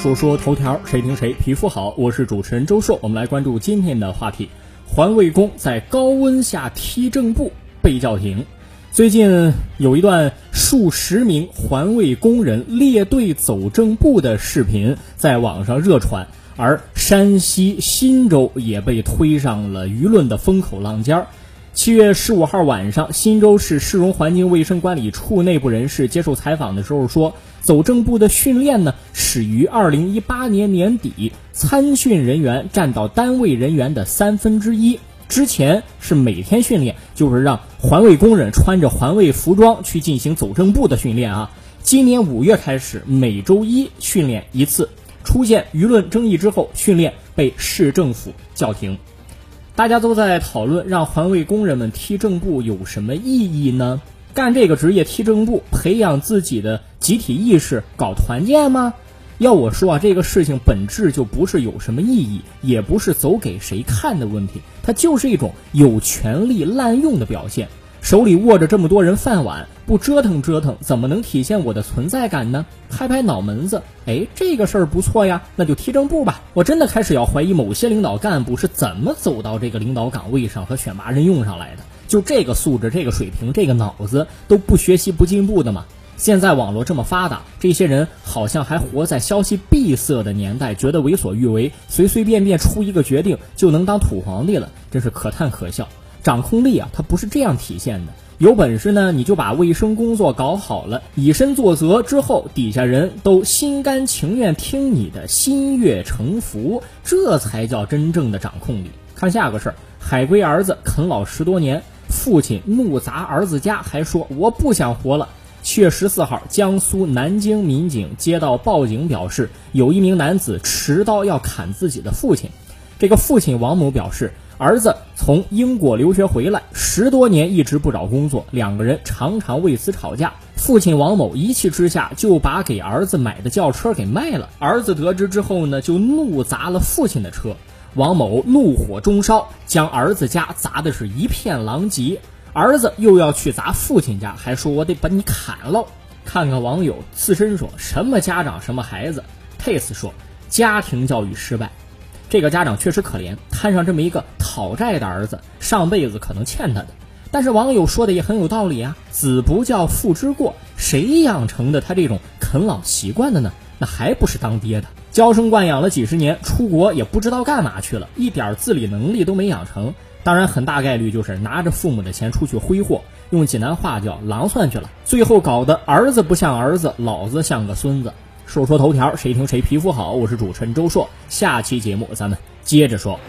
说说头条，谁听谁皮肤好。我是主持人周硕，我们来关注今天的话题：环卫工在高温下踢正步被叫停。最近有一段数十名环卫工人列队走正步的视频在网上热传，而山西忻州也被推上了舆论的风口浪尖儿。七月十五号晚上，忻州市市容环境卫生管理处内部人士接受采访的时候说，走正步的训练呢，始于二零一八年年底，参训人员占到单位人员的三分之一。之前是每天训练，就是让环卫工人穿着环卫服装去进行走正步的训练啊。今年五月开始，每周一训练一次。出现舆论争议之后，训练被市政府叫停。大家都在讨论，让环卫工人们踢正步有什么意义呢？干这个职业踢正步，培养自己的集体意识，搞团建吗？要我说啊，这个事情本质就不是有什么意义，也不是走给谁看的问题，它就是一种有权利滥用的表现。手里握着这么多人饭碗，不折腾折腾，怎么能体现我的存在感呢？拍拍脑门子，哎，这个事儿不错呀，那就踢正步吧。我真的开始要怀疑某些领导干部是怎么走到这个领导岗位上和选拔任用上来的。就这个素质、这个水平、这个脑子，都不学习不进步的吗？现在网络这么发达，这些人好像还活在消息闭塞的年代，觉得为所欲为，随随便便出一个决定就能当土皇帝了，真是可叹可笑。掌控力啊，它不是这样体现的。有本事呢，你就把卫生工作搞好了，以身作则之后，底下人都心甘情愿听你的，心悦诚服，这才叫真正的掌控力。看下个事儿，海归儿子啃老十多年，父亲怒砸儿子家，还说我不想活了。七月十四号，江苏南京民警接到报警，表示有一名男子持刀要砍自己的父亲。这个父亲王某表示。儿子从英国留学回来，十多年一直不找工作，两个人常常为此吵架。父亲王某一气之下就把给儿子买的轿车给卖了。儿子得知之后呢，就怒砸了父亲的车。王某怒火中烧，将儿子家砸的是一片狼藉。儿子又要去砸父亲家，还说我得把你砍了。看看网友刺身说什么家长什么孩子 Tase 说家庭教育失败。这个家长确实可怜，摊上这么一个讨债的儿子，上辈子可能欠他的。但是网友说的也很有道理啊，子不教父之过，谁养成的他这种啃老习惯的呢？那还不是当爹的，娇生惯养了几十年，出国也不知道干嘛去了，一点自理能力都没养成。当然，很大概率就是拿着父母的钱出去挥霍，用济南话叫狼算去了。最后搞得儿子不像儿子，老子像个孙子。说说头条，谁听谁皮肤好。我是主持人周硕，下期节目咱们接着说。